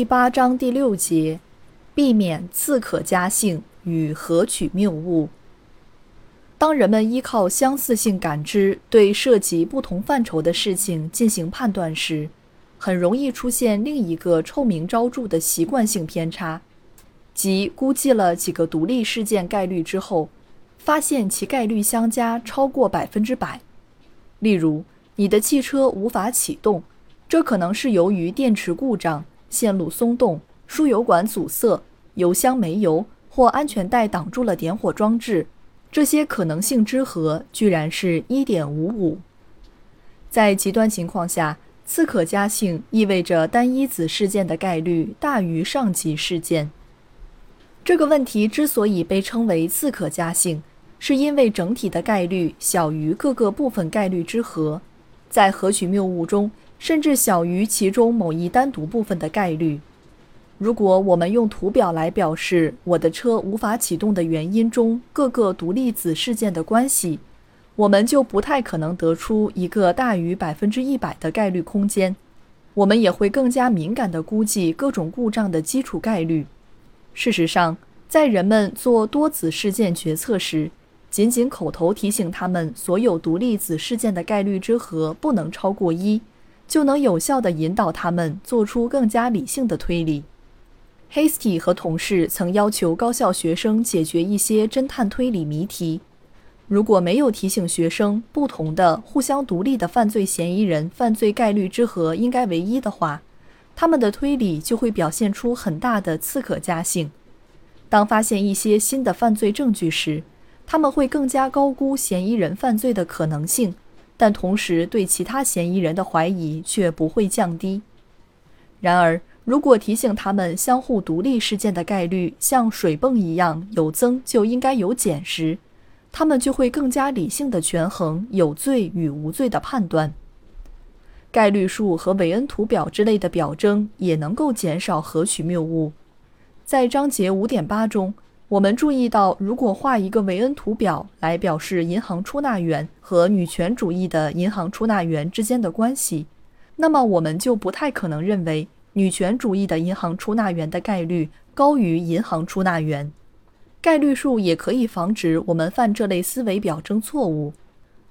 第八章第六节，避免自可加性与合取谬误。当人们依靠相似性感知对涉及不同范畴的事情进行判断时，很容易出现另一个臭名昭著的习惯性偏差，即估计了几个独立事件概率之后，发现其概率相加超过百分之百。例如，你的汽车无法启动，这可能是由于电池故障。线路松动、输油管阻塞、油箱没油或安全带挡住了点火装置，这些可能性之和居然是一点五五。在极端情况下，次可加性意味着单一子事件的概率大于上级事件。这个问题之所以被称为次可加性，是因为整体的概率小于各个部分概率之和，在合取谬误中。甚至小于其中某一单独部分的概率。如果我们用图表来表示我的车无法启动的原因中各个独立子事件的关系，我们就不太可能得出一个大于百分之一百的概率空间。我们也会更加敏感地估计各种故障的基础概率。事实上，在人们做多子事件决策时，仅仅口头提醒他们所有独立子事件的概率之和不能超过一。就能有效地引导他们做出更加理性的推理。Hasty 和同事曾要求高校学生解决一些侦探推理谜题。如果没有提醒学生不同的、互相独立的犯罪嫌疑人犯罪概率之和应该为一的话，他们的推理就会表现出很大的刺可加性。当发现一些新的犯罪证据时，他们会更加高估嫌疑人犯罪的可能性。但同时，对其他嫌疑人的怀疑却不会降低。然而，如果提醒他们相互独立事件的概率像水泵一样有增就应该有减时，他们就会更加理性的权衡有罪与无罪的判断。概率数和韦恩图表之类的表征也能够减少何许谬误。在章节五点八中。我们注意到，如果画一个韦恩图表来表示银行出纳员和女权主义的银行出纳员之间的关系，那么我们就不太可能认为女权主义的银行出纳员的概率高于银行出纳员。概率数也可以防止我们犯这类思维表征错误，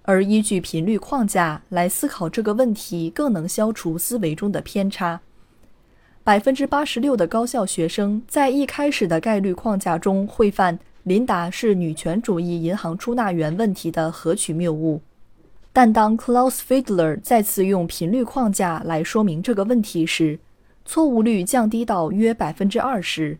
而依据频率框架来思考这个问题，更能消除思维中的偏差。百分之八十六的高校学生在一开始的概率框架中会犯琳达是女权主义银行出纳员问题的合取谬误，但当 Klaus Fiedler 再次用频率框架来说明这个问题时，错误率降低到约百分之二十。